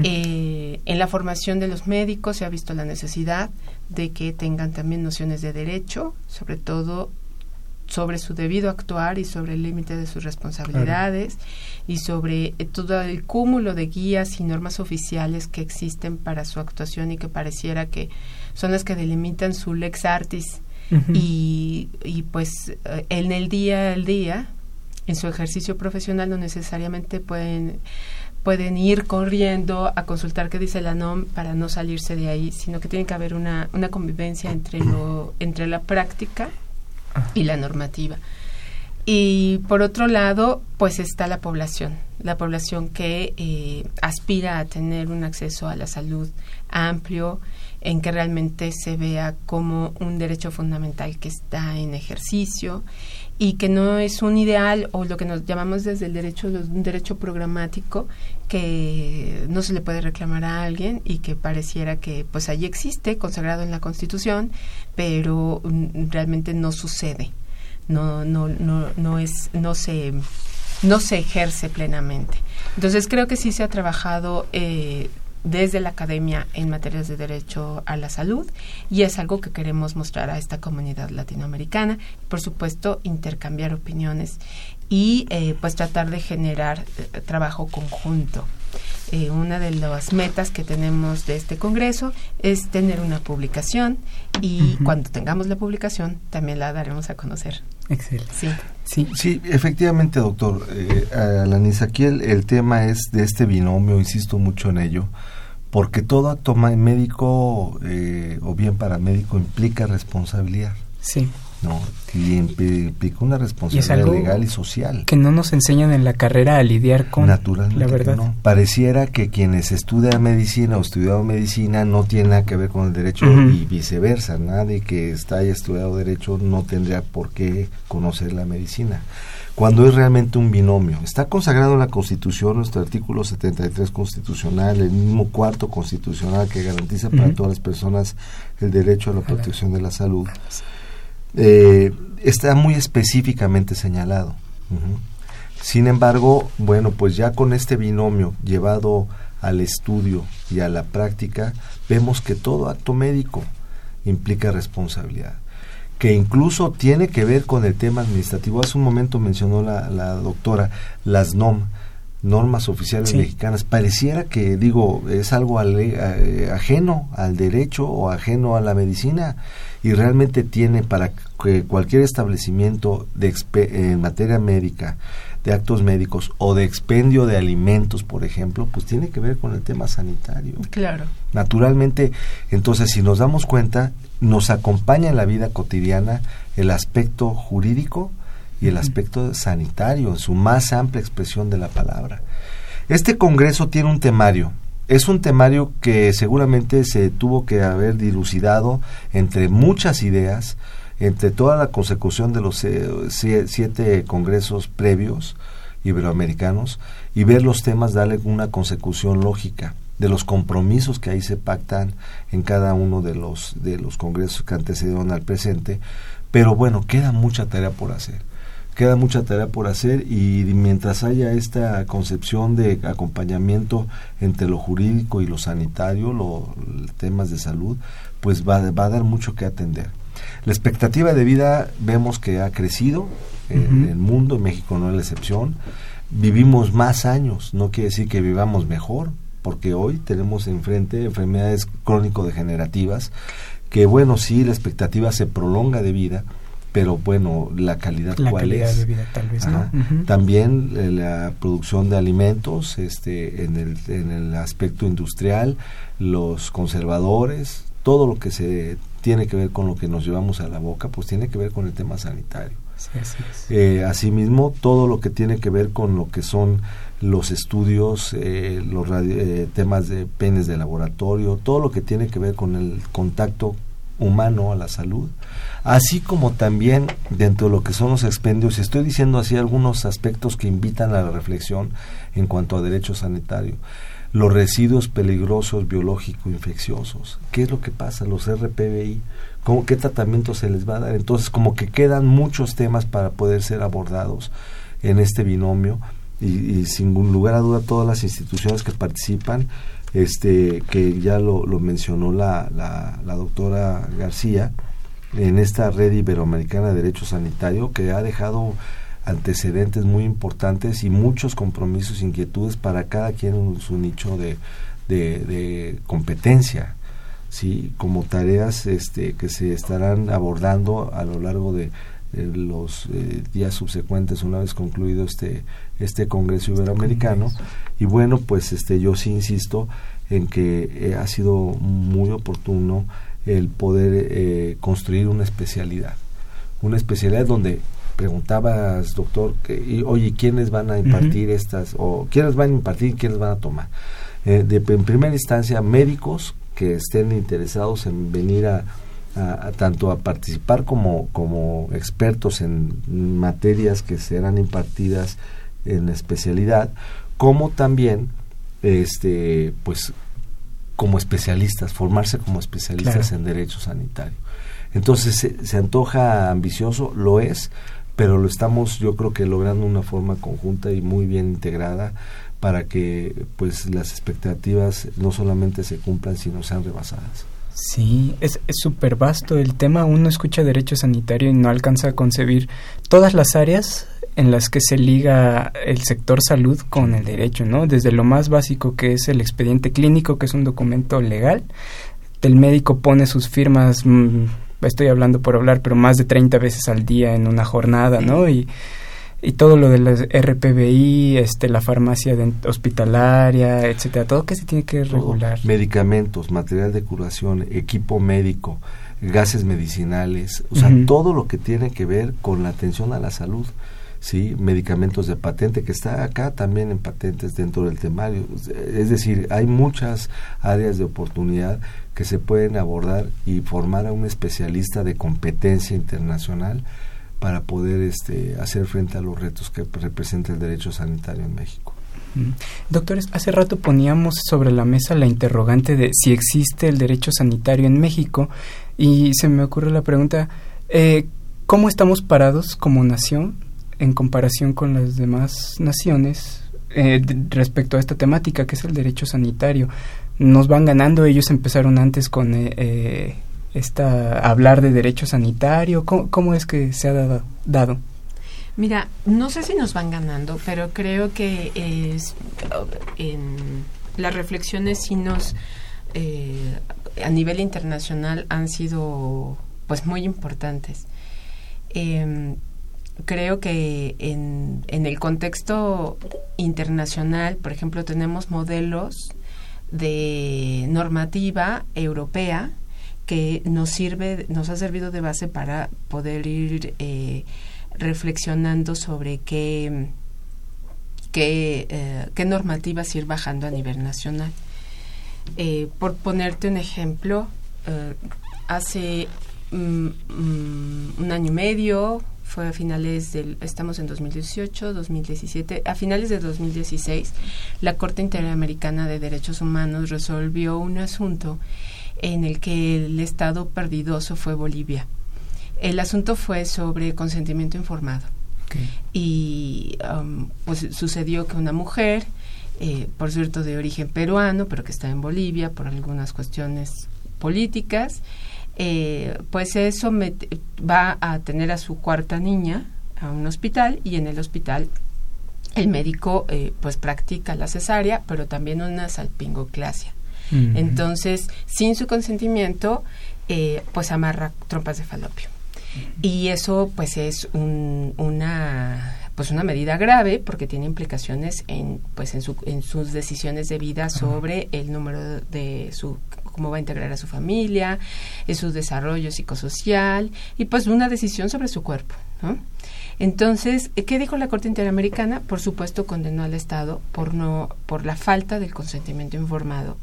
eh, en la formación de los médicos se ha visto la necesidad de que tengan también nociones de derecho, sobre todo sobre su debido actuar y sobre el límite de sus responsabilidades y sobre eh, todo el cúmulo de guías y normas oficiales que existen para su actuación y que pareciera que son las que delimitan su lex artis. Y, y, pues eh, en el día al día en su ejercicio profesional no necesariamente pueden pueden ir corriendo a consultar qué dice la NOM para no salirse de ahí, sino que tiene que haber una, una convivencia entre, lo, entre la práctica y la normativa. Y por otro lado, pues está la población, la población que eh, aspira a tener un acceso a la salud amplio, en que realmente se vea como un derecho fundamental que está en ejercicio y que no es un ideal o lo que nos llamamos desde el derecho, un derecho programático que no se le puede reclamar a alguien y que pareciera que pues allí existe, consagrado en la Constitución, pero mm, realmente no sucede, no, no, no, no es, no se no se ejerce plenamente. Entonces creo que sí se ha trabajado eh, desde la academia en materias de derecho a la salud y es algo que queremos mostrar a esta comunidad latinoamericana. Por supuesto, intercambiar opiniones y eh, pues tratar de generar eh, trabajo conjunto. Eh, una de las metas que tenemos de este congreso es tener una publicación y cuando tengamos la publicación también la daremos a conocer. Excelente. Sí, sí. efectivamente, doctor eh, Alanis, aquí el, tema es de este binomio, insisto mucho en ello, porque todo acto médico eh, o bien paramédico implica responsabilidad. Sí. ¿no? Y implica una responsabilidad legal y social. Que no nos enseñan en la carrera a lidiar con Naturalmente la verdad. No. Pareciera que quienes estudian medicina o estudiado medicina no tiene nada que ver con el derecho y viceversa. Nadie que está haya estudiado derecho no tendría por qué conocer la medicina. Cuando es realmente un binomio. Está consagrado en la Constitución, nuestro artículo 73 constitucional, el mismo cuarto constitucional que garantiza para todas las personas el derecho a la protección de la salud. Eh, está muy específicamente señalado. Sin embargo, bueno, pues ya con este binomio llevado al estudio y a la práctica, vemos que todo acto médico implica responsabilidad, que incluso tiene que ver con el tema administrativo. Hace un momento mencionó la, la doctora las NOM, normas oficiales mexicanas. Pareciera que, digo, es algo eh, ajeno al derecho o ajeno a la medicina y realmente tiene para que cualquier establecimiento de en materia médica, de actos médicos o de expendio de alimentos, por ejemplo, pues tiene que ver con el tema sanitario. Claro. Naturalmente, entonces, si nos damos cuenta, nos acompaña en la vida cotidiana el aspecto jurídico y el aspecto sanitario, en su más amplia expresión de la palabra. Este Congreso tiene un temario, es un temario que seguramente se tuvo que haber dilucidado entre muchas ideas, entre toda la consecución de los eh, siete congresos previos iberoamericanos y ver los temas, darle una consecución lógica de los compromisos que ahí se pactan en cada uno de los de los congresos que antecedieron al presente, pero bueno, queda mucha tarea por hacer queda mucha tarea por hacer y mientras haya esta concepción de acompañamiento entre lo jurídico y lo sanitario, los temas de salud, pues va, va, a dar mucho que atender. La expectativa de vida vemos que ha crecido en el mundo, en México no es la excepción. Vivimos más años, no quiere decir que vivamos mejor, porque hoy tenemos enfrente enfermedades crónico-degenerativas, que bueno, sí, la expectativa se prolonga de vida, pero bueno, la calidad la cuál calidad es. De vida, tal vez, ¿no? También eh, la producción de alimentos, este, en el, en el aspecto industrial, los conservadores, todo lo que se tiene que ver con lo que nos llevamos a la boca, pues tiene que ver con el tema sanitario. Sí, así es. Eh, asimismo, todo lo que tiene que ver con lo que son los estudios, eh, los eh, temas de penes de laboratorio, todo lo que tiene que ver con el contacto humano a la salud, así como también dentro de lo que son los expendios, estoy diciendo así algunos aspectos que invitan a la reflexión en cuanto a derecho sanitario. Los residuos peligrosos biológico-infecciosos. ¿Qué es lo que pasa? Los RPBI, ¿cómo, ¿qué tratamiento se les va a dar? Entonces, como que quedan muchos temas para poder ser abordados en este binomio y, sin lugar a duda todas las instituciones que participan este que ya lo, mencionó la, la, doctora García en esta red iberoamericana de derecho sanitario que ha dejado antecedentes muy importantes y muchos compromisos, inquietudes para cada quien en su nicho de, de, competencia, sí, como tareas este, que se estarán abordando a lo largo de, los eh, días subsecuentes una vez concluido este este Congreso Iberoamericano. Y bueno pues este yo sí insisto en que eh, ha sido muy oportuno el poder eh, construir una especialidad. Una especialidad donde preguntabas, doctor, que, oye, ¿quiénes van a impartir estas, o quiénes van a impartir y quiénes van a tomar? Eh, de, en primera instancia, médicos que estén interesados en venir a, tanto a participar como, como expertos en materias que serán impartidas en especialidad, como también este pues como especialistas, formarse como especialistas en derecho sanitario. Entonces se, se, antoja ambicioso, lo es, pero lo estamos yo creo que logrando de una forma conjunta y muy bien integrada para que pues las expectativas no solamente se cumplan sino sean rebasadas. Sí, es súper vasto el tema. Uno escucha derecho sanitario y no alcanza a concebir todas las áreas en las que se liga el sector salud con el derecho, ¿no? Desde lo más básico que es el expediente clínico, que es un documento legal. El médico pone sus firmas, mm, estoy hablando por hablar, pero más de 30 veces al día en una jornada, ¿no? Y y todo lo de las RPBI, este, la farmacia hospitalaria, etcétera, todo que se tiene que regular. medicamentos, material de curación, equipo médico, gases medicinales, o sea, todo lo que tiene que ver con la atención a la salud. ¿sí? medicamentos de patente, que está acá también en patentes dentro del temario. Es decir, hay muchas áreas de oportunidad que se pueden abordar y formar a un especialista de competencia internacional para poder este, hacer frente a los retos que representa el derecho sanitario en México. Doctores, hace rato poníamos sobre la mesa la interrogante de si existe el derecho sanitario en México y se me ocurre la pregunta, eh, ¿cómo estamos parados como nación en comparación con las demás naciones eh, respecto a esta temática que es el derecho sanitario? Nos van ganando, ellos empezaron antes con eh, esta, hablar de derecho sanitario? ¿Cómo, es que se ha dado? Mira, no sé si nos van ganando, pero creo que en las reflexiones sí nos, eh, a nivel internacional, han sido pues muy importantes. Em, creo que en, en el contexto internacional, por ejemplo, tenemos modelos de normativa europea que nos sirve, nos ha servido de base para poder ir eh, reflexionando sobre qué, qué, eh, qué, normativas ir bajando a nivel nacional. Eh, por ponerte un ejemplo, hace mm, mm, un año y medio, fue a finales del, estamos en 2018, 2017, a finales de 2016, la Corte Interamericana de Derechos Humanos resolvió un asunto en el que el estado perdidoso fue Bolivia. El asunto fue sobre consentimiento informado. Y um, pues sucedió que una mujer, eh, por cierto de origen peruano, pero que está en Bolivia por algunas cuestiones políticas, eh, pues eso va a tener a su cuarta niña a un hospital y en el hospital el médico eh, pues practica la cesárea, pero también una salpingoclasia. Entonces, sin su consentimiento, eh, pues amarra trompas de falopio. Y eso pues es una pues una medida grave porque tiene implicaciones en pues en, su, en sus decisiones de vida sobre el número de su cómo va a integrar a su familia, en su desarrollo psicosocial y pues una decisión sobre su cuerpo, Entonces, ¿qué dijo la Corte Interamericana? Por supuesto, condenó al Estado por no por la falta del consentimiento informado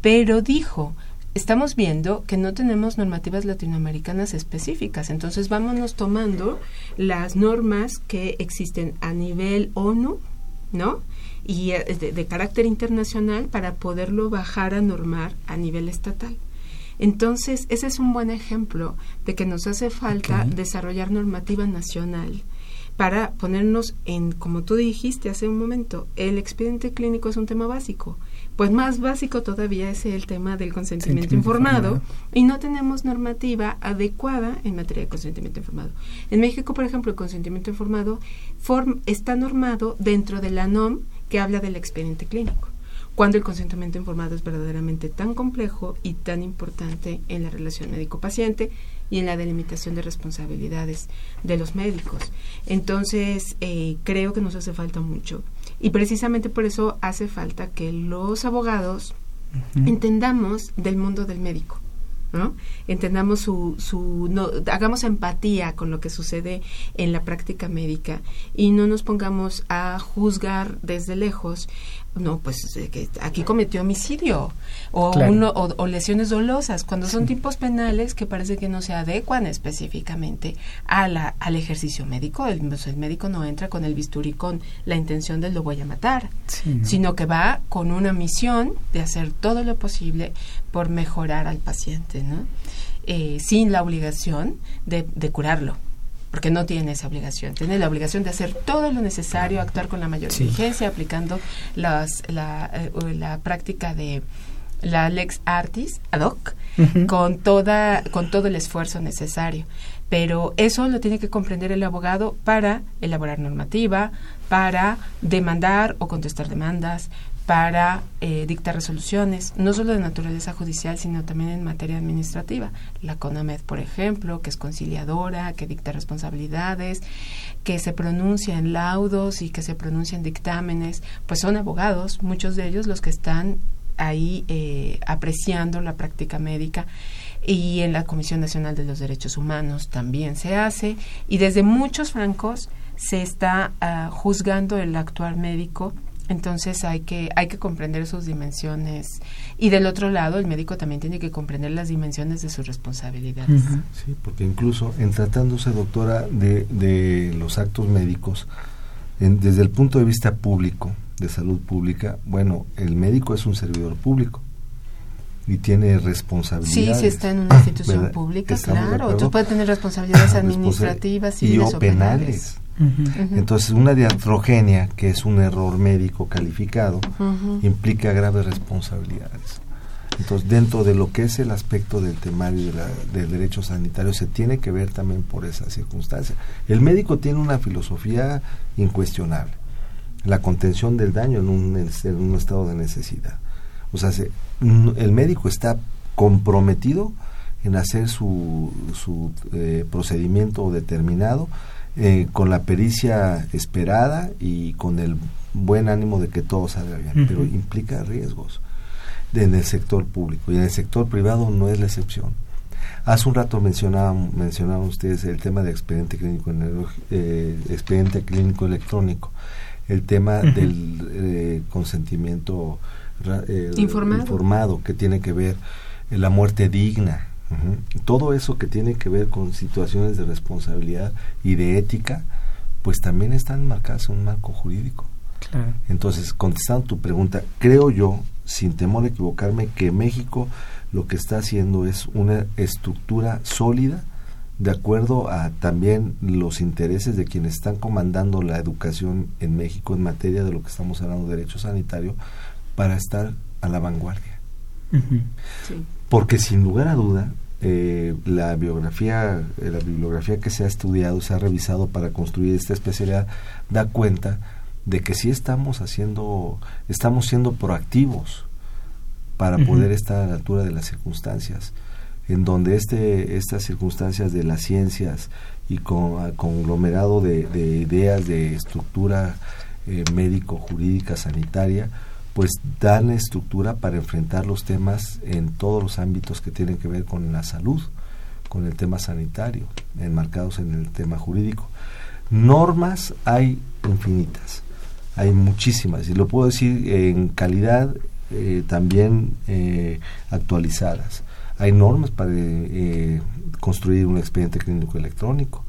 pero dijo, estamos viendo que no tenemos normativas latinoamericanas específicas, entonces vámonos tomando las normas que existen a nivel ONU, ¿no? Y eh, de, carácter internacional para poderlo bajar a normar a nivel estatal. Entonces, ese es un buen ejemplo de que nos hace falta desarrollar normativa nacional para ponernos en, como tú dijiste hace un momento, el expediente clínico es un tema básico pues más básico todavía es el tema del consentimiento informado, y no tenemos normativa adecuada en materia de consentimiento informado. En México, por ejemplo, el consentimiento informado está normado dentro de la NOM que habla del expediente clínico cuando el consentimiento informado es verdaderamente tan complejo y tan importante en la relación médico-paciente y en la delimitación de responsabilidades de los médicos. Entonces, eh, creo que nos hace falta mucho. Y precisamente por eso hace falta que los abogados entendamos del mundo del médico. ¿no? Entendamos su, su no, hagamos empatía con lo que sucede en la práctica médica y no nos pongamos a juzgar desde lejos no, pues que aquí cometió homicidio o, uno, o, lesiones dolosas, cuando son tipos penales que parece que no se adecuan específicamente a la, al ejercicio médico. El, pues, el médico no entra con el bisturí con la intención de lo voy a matar, sino que va con una misión de hacer todo lo posible por mejorar al paciente, ¿no? Eh, sin la obligación de, de curarlo porque no tiene esa obligación. Tiene la obligación de hacer todo lo necesario, actuar con la mayor diligencia, aplicando las, la, eh, la práctica de la lex artis ad hoc con toda con todo el esfuerzo necesario. Pero eso lo tiene que comprender el abogado para elaborar normativa para demandar o contestar demandas para eh, dictar resoluciones, no solo de naturaleza judicial, sino también en materia administrativa. La CONAMED, por ejemplo, que es conciliadora, que dicta responsabilidades, que se pronuncia en laudos y que se pronuncia en dictámenes, pues son abogados, muchos de ellos los que están ahí eh, apreciando la práctica médica y en la Comisión Nacional de los Derechos Humanos también se hace y desde muchos francos se está ah, juzgando el actuar médico entonces hay que, hay que comprender sus dimensiones. Y del otro lado, el médico también tiene que comprender las dimensiones de sus responsabilidades. Sí, porque incluso en tratándose, doctora, de, de los actos médicos, desde el punto de vista público, de salud pública, bueno, el médico es un servidor público y tiene responsabilidades. Sí, si está en una institución pública, claro. Tú puedes tener responsabilidades administrativas, y o penales. Entonces, una diatrogenia, que es un error médico calificado, implica graves responsabilidades. Entonces, dentro de lo que es el aspecto del temario de del derecho sanitario, se tiene que ver también por esa circunstancia. El médico tiene una filosofía incuestionable, la contención del daño en un, en un estado de necesidad. O sea, el médico está comprometido en hacer su, su eh, procedimiento determinado eh, con la pericia esperada y con el buen ánimo de que todo salga bien, pero implica riesgos en el sector público y en el sector privado no es la excepción. Hace un rato mencionaban, mencionaban ustedes el tema del expediente clínico, eh, expediente clínico electrónico, el tema del eh, consentimiento informado. que tiene que ver la muerte digna, todo eso que tiene que ver con situaciones de responsabilidad y de ética, pues también están marcadas en un marco jurídico. Entonces, contestando tu pregunta, creo yo, sin temor a equivocarme, que México lo que está haciendo es una estructura sólida de acuerdo a también los intereses de quienes están comandando la educación en México en materia de lo que estamos hablando de derecho sanitario para estar a la vanguardia. Porque sin lugar a duda, eh, la biografía, eh, la bibliografía que se ha estudiado, se ha revisado para construir esta especialidad, da cuenta de que sí estamos haciendo, estamos siendo proactivos para poder estar a la altura de las circunstancias, en donde este, estas circunstancias de las ciencias y con conglomerado de, ideas de estructura eh, médico, jurídica, sanitaria, pues dan estructura para enfrentar los temas en todos los ámbitos que tienen que ver con la salud, con el tema sanitario, enmarcados en el tema jurídico. Normas hay infinitas, hay muchísimas, y lo puedo decir en calidad eh, también eh, actualizadas. Hay normas para eh, construir un expediente clínico electrónico,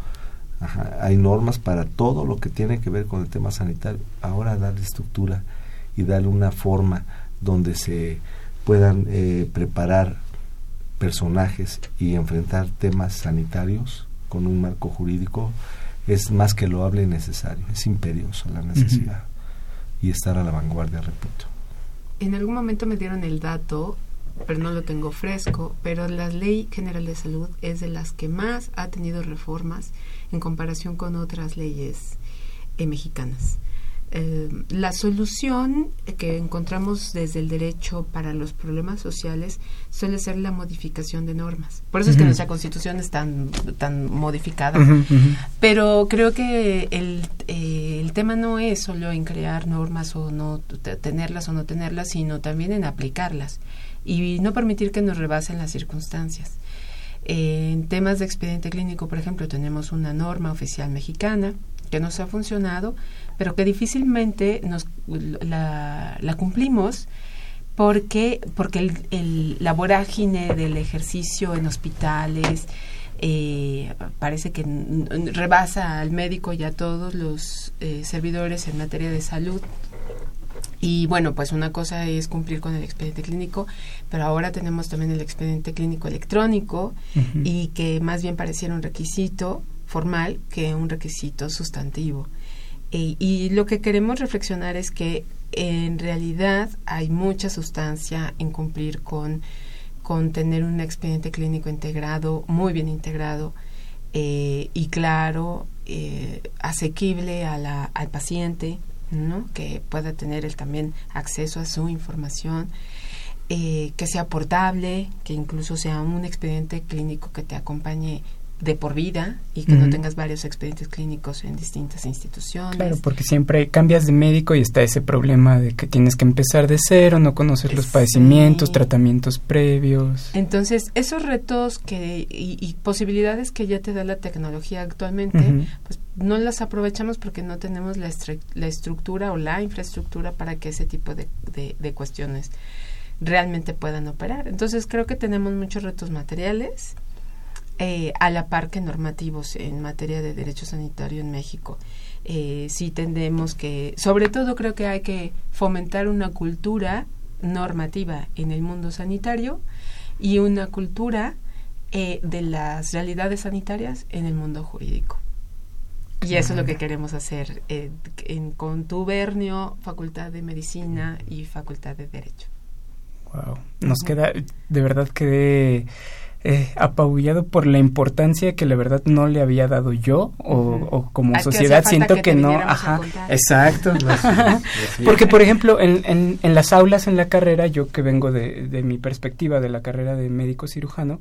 hay normas para todo lo que tiene que ver con el tema sanitario. Ahora darle estructura y darle una forma donde se puedan eh, preparar personajes y enfrentar temas sanitarios con un marco jurídico es más que loable y necesario, es imperioso la necesidad y estar a la vanguardia, repito. En algún momento me dieron el dato, pero no lo tengo fresco, pero la Ley General de Salud es de las que más ha tenido reformas en comparación con otras leyes eh, mexicanas. Eh, la solución que encontramos desde el derecho para los problemas sociales suele ser la modificación de normas. Por eso es que nuestra constitución es tan, tan modificada. Pero creo que el, eh, el tema no es solo en crear normas o no tenerlas o no tenerlas, sino también en aplicarlas y no permitir que nos rebasen las circunstancias. En temas de expediente clínico, por ejemplo, tenemos una norma oficial mexicana que nos ha funcionado, pero que difícilmente nos, la, la cumplimos porque, porque el, el, la vorágine del ejercicio en hospitales eh, parece que rebasa al médico y a todos los eh, servidores en materia de salud. Y bueno, pues una cosa es cumplir con el expediente clínico, pero ahora tenemos también el expediente clínico electrónico y que más bien pareciera un requisito formal que un requisito sustantivo. Y lo que queremos reflexionar es que en realidad hay mucha sustancia en cumplir con, con tener un expediente clínico integrado, muy bien integrado eh, y claro, eh, asequible a la, al paciente, ¿no? que pueda tener él también acceso a su información, eh, que sea portable, que incluso sea un expediente clínico que te acompañe de por vida y que no tengas varios expedientes clínicos en distintas instituciones. Claro, porque siempre cambias de médico y está ese problema de que tienes que empezar de cero, no conocer los padecimientos, tratamientos previos. Entonces, esos retos que y, posibilidades que ya te da la tecnología actualmente, pues no las aprovechamos porque no tenemos la, la, estructura o la infraestructura para que ese tipo de, de cuestiones realmente puedan operar. Entonces, creo que tenemos muchos retos materiales eh, a la par que normativos en materia de derecho sanitario en México. Eh, sí tendemos que, sobre todo creo que hay que fomentar una cultura normativa en el mundo sanitario y una cultura eh, de las realidades sanitarias en el mundo jurídico. Y eso es lo que queremos hacer eh, en contubernio, Facultad de Medicina y Facultad de Derecho. Wow, nos queda, de verdad quedé eh, apabullado por la importancia que la verdad no le había dado yo o, como sociedad siento que, no ajá. exacto porque por ejemplo en, en, las aulas en la carrera yo que vengo de, de mi perspectiva de la carrera de médico cirujano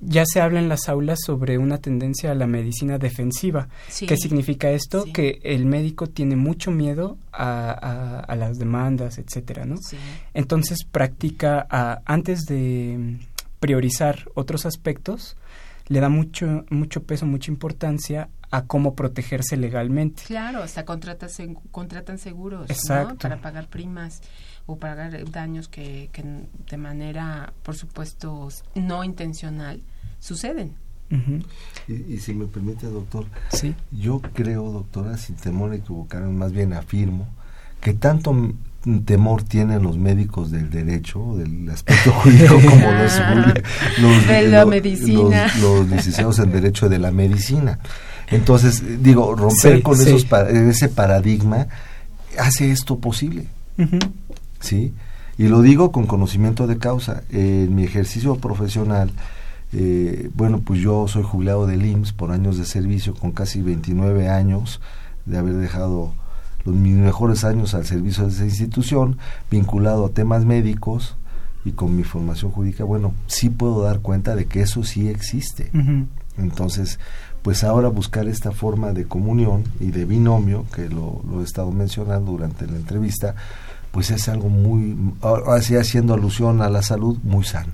ya se habla en las aulas sobre una tendencia a la medicina defensiva. ¿Qué significa esto? Que el médico tiene mucho miedo a, a, las demandas, etcétera, ¿no? Entonces practica antes de priorizar otros aspectos, le da mucho, mucho peso, mucha importancia a cómo protegerse legalmente. Claro, hasta contratan, contratan seguros para pagar primas o pagar daños que, que de manera, por supuesto, no intencional suceden. y, si me permite, doctor, ¿Sí? yo creo, doctora, sin temor a equivocarme, más bien afirmo, que tanto temor tienen los médicos del derecho, del aspecto jurídico, como los, los, licenciados en derecho de la medicina. Entonces, digo, romper con esos ese paradigma hace esto posible. ¿Sí? Y lo digo con conocimiento de causa. en mi ejercicio profesional, eh, bueno, pues yo soy jubilado del IMSS por años de servicio, con casi 29 años de haber dejado los, mis mejores años al servicio de esa institución, vinculado a temas médicos y con mi formación jurídica, bueno, sí puedo dar cuenta de que eso sí existe. Entonces, pues ahora buscar esta forma de comunión y de binomio, que lo, lo he estado mencionando durante la entrevista, pues es algo muy, así haciendo alusión a la salud, muy sano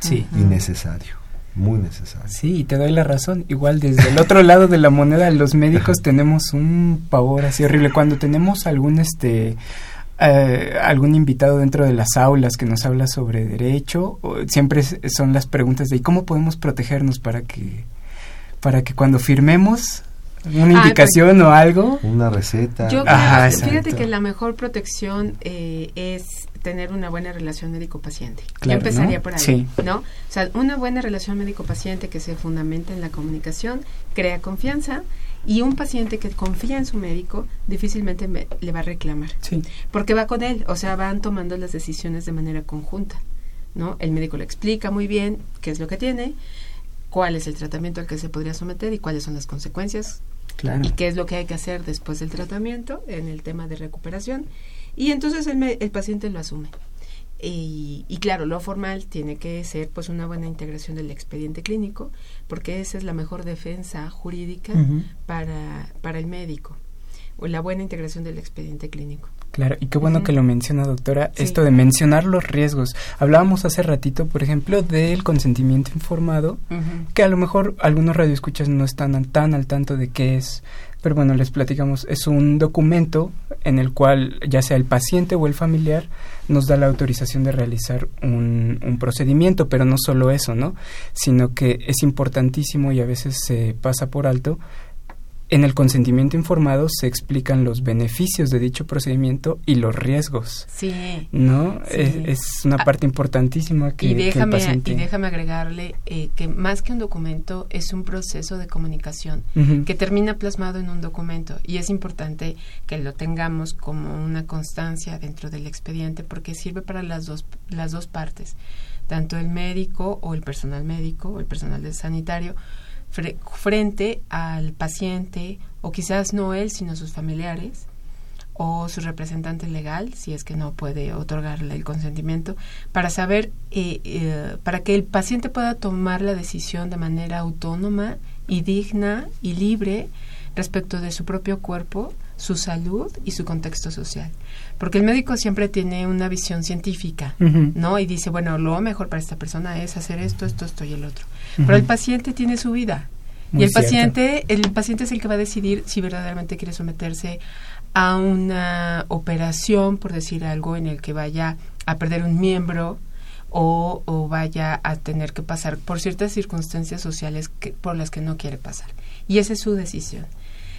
sí. y necesario muy necesario. Sí, y te doy la razón. Igual desde el otro lado de la moneda, los médicos tenemos un pavor así horrible. Cuando tenemos algún este eh, algún invitado dentro de las aulas que nos habla sobre derecho, siempre son las preguntas de cómo podemos protegernos para que para que cuando firmemos una ah, indicación o algo, una receta. Yo fíjate que la mejor protección eh, es tener una buena relación médico-paciente. Yo empezaría por ahí, ¿no? O sea, una buena relación médico-paciente que se fundamenta en la comunicación, crea confianza y un paciente que confía en su médico difícilmente le va a reclamar. Sí. Porque va con él, o sea, van tomando las decisiones de manera conjunta, ¿no? El médico le explica muy bien qué es lo que tiene, cuál es el tratamiento al que se podría someter y cuáles son las consecuencias Claro. y qué es lo que hay que hacer después del tratamiento en el tema de recuperación y entonces el, el paciente lo asume. Y, y, claro, lo formal tiene que ser pues una buena integración del expediente clínico, porque esa es la mejor defensa jurídica para, para el médico, o la buena integración del expediente clínico. Claro, y qué bueno que lo menciona, doctora, esto de mencionar los riesgos. Hablábamos hace ratito, por ejemplo, del consentimiento informado, que a lo mejor algunos radioescuchas no están tan al tanto de qué es, pero bueno, les platicamos, es un documento en el cual ya sea el paciente o el familiar nos da la autorización de realizar un, un procedimiento, pero no solo eso, ¿no? Sino que es importantísimo y a veces se pasa por alto en el consentimiento informado se explican los beneficios de dicho procedimiento y los riesgos. Sí. ¿No? Es, una ah, parte importantísima que, y déjame, el paciente... Y déjame agregarle eh, que más que un documento es un proceso de comunicación que termina plasmado en un documento y es importante que lo tengamos como una constancia dentro del expediente porque sirve para las dos, las dos partes, tanto el médico o el personal médico o el personal del sanitario frente al paciente, o quizás no él, sino sus familiares, o su representante legal, si es que no puede otorgarle el consentimiento, para saber, eh, eh, para que el paciente pueda tomar la decisión de manera autónoma y digna y libre respecto de su propio cuerpo, su salud y su contexto social. Porque el médico siempre tiene una visión científica, ¿no? Y dice, bueno, lo mejor para esta persona es hacer esto, esto, esto y el otro. Pero el paciente tiene su vida. y el paciente, el paciente es el que va a decidir si verdaderamente quiere someterse a una operación, por decir algo, en el que vaya a perder un miembro o, o vaya a tener que pasar por ciertas circunstancias sociales que, por las que no quiere pasar. Y esa es su decisión.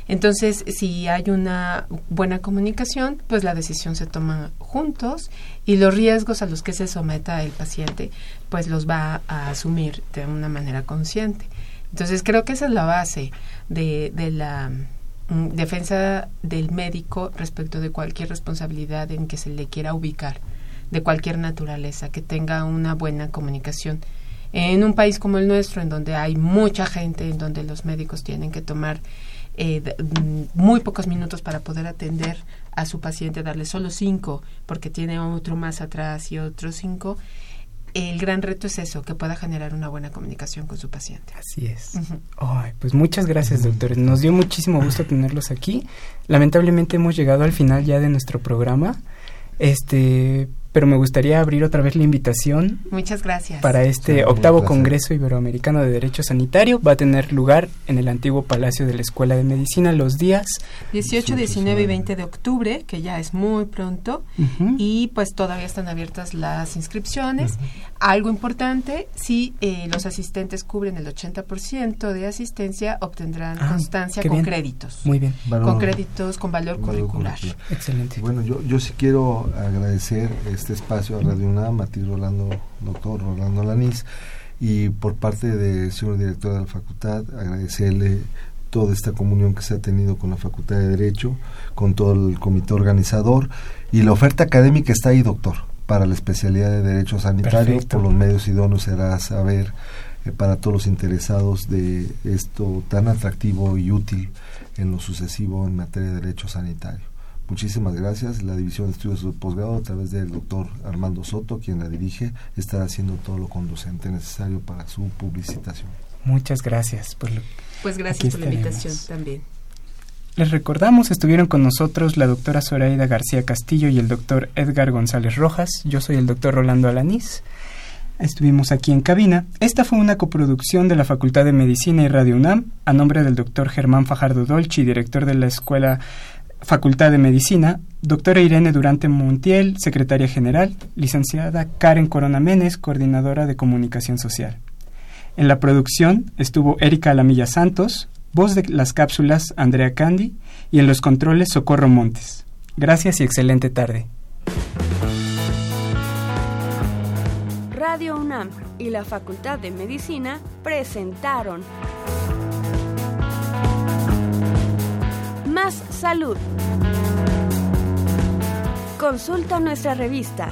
Entonces, si hay una buena comunicación, pues la decisión se toma juntos y los riesgos a los que se someta el paciente, pues los va a asumir de una manera consciente. Entonces, creo que esa es la base de, de la mm, defensa del médico respecto de cualquier responsabilidad en que se le quiera ubicar, de cualquier naturaleza, que tenga una buena comunicación. En un país como el nuestro, en donde hay mucha gente, en donde los médicos tienen que tomar eh, mm, muy pocos minutos para poder atender a su paciente, darle solo cinco porque tiene otro más atrás y otros cinco. El gran reto es eso, que pueda generar una buena comunicación con su paciente. Así es. pues muchas gracias, doctores. Nos dio muchísimo gusto tenerlos aquí. Lamentablemente hemos llegado al final ya de nuestro programa. Este, pero me gustaría abrir otra vez la invitación. Muchas gracias. Para este octavo Congreso Iberoamericano de Derecho Sanitario. Va a tener lugar en el antiguo Palacio de la Escuela de Medicina los días 18, 19 y 20 de octubre, que ya es muy pronto. Y pues todavía están abiertas las inscripciones. Algo importante, si eh, los asistentes cubren el 80% de asistencia, obtendrán ah, constancia con créditos. Muy bien. con créditos con valor, curricular. Excelente. Bueno, yo, yo sí quiero agradecer este espacio a Radio UNAM, a ti Rolando, doctor Rolando Lanís, y por parte del señor director de la facultad, agradecerle toda esta comunión que se ha tenido con la Facultad de Derecho, con todo el comité organizador, y la oferta académica está ahí, doctor, para la especialidad de Derecho Sanitario, por los medios idóneos será saber eh, para todos los interesados de esto tan atractivo y útil en lo sucesivo en materia de Derecho Sanitario. Muchísimas gracias. La División de Estudios de Posgrado, a través del doctor Armando Soto, quien la dirige, estará haciendo todo lo conducente necesario para su publicitación. Muchas gracias. Por pues gracias por la invitación también. Les recordamos, estuvieron con nosotros la doctora Zoraida García Castillo y el doctor Edgar González Rojas. Yo soy el doctor Rolando Alanís. Estuvimos aquí en cabina. Esta fue una coproducción de la Facultad de Medicina y Radio UNAM a nombre del doctor Germán Fajardo Dolci, director de la Escuela Facultad de Medicina, doctora Irene Durante Montiel, secretaria general, licenciada Karen Corona Menes, coordinadora de comunicación social. En la producción estuvo Erika Alamilla Santos, voz de las cápsulas Andrea Candy y en los controles Socorro Montes. Gracias y excelente tarde. Radio UNAM y la Facultad de Medicina presentaron Más Salud. Consulta nuestra revista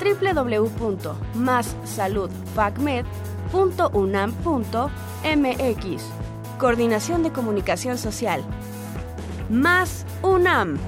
www.massaludfacmed.unam.mx. Coordinación de Comunicación Social. Más UNAM.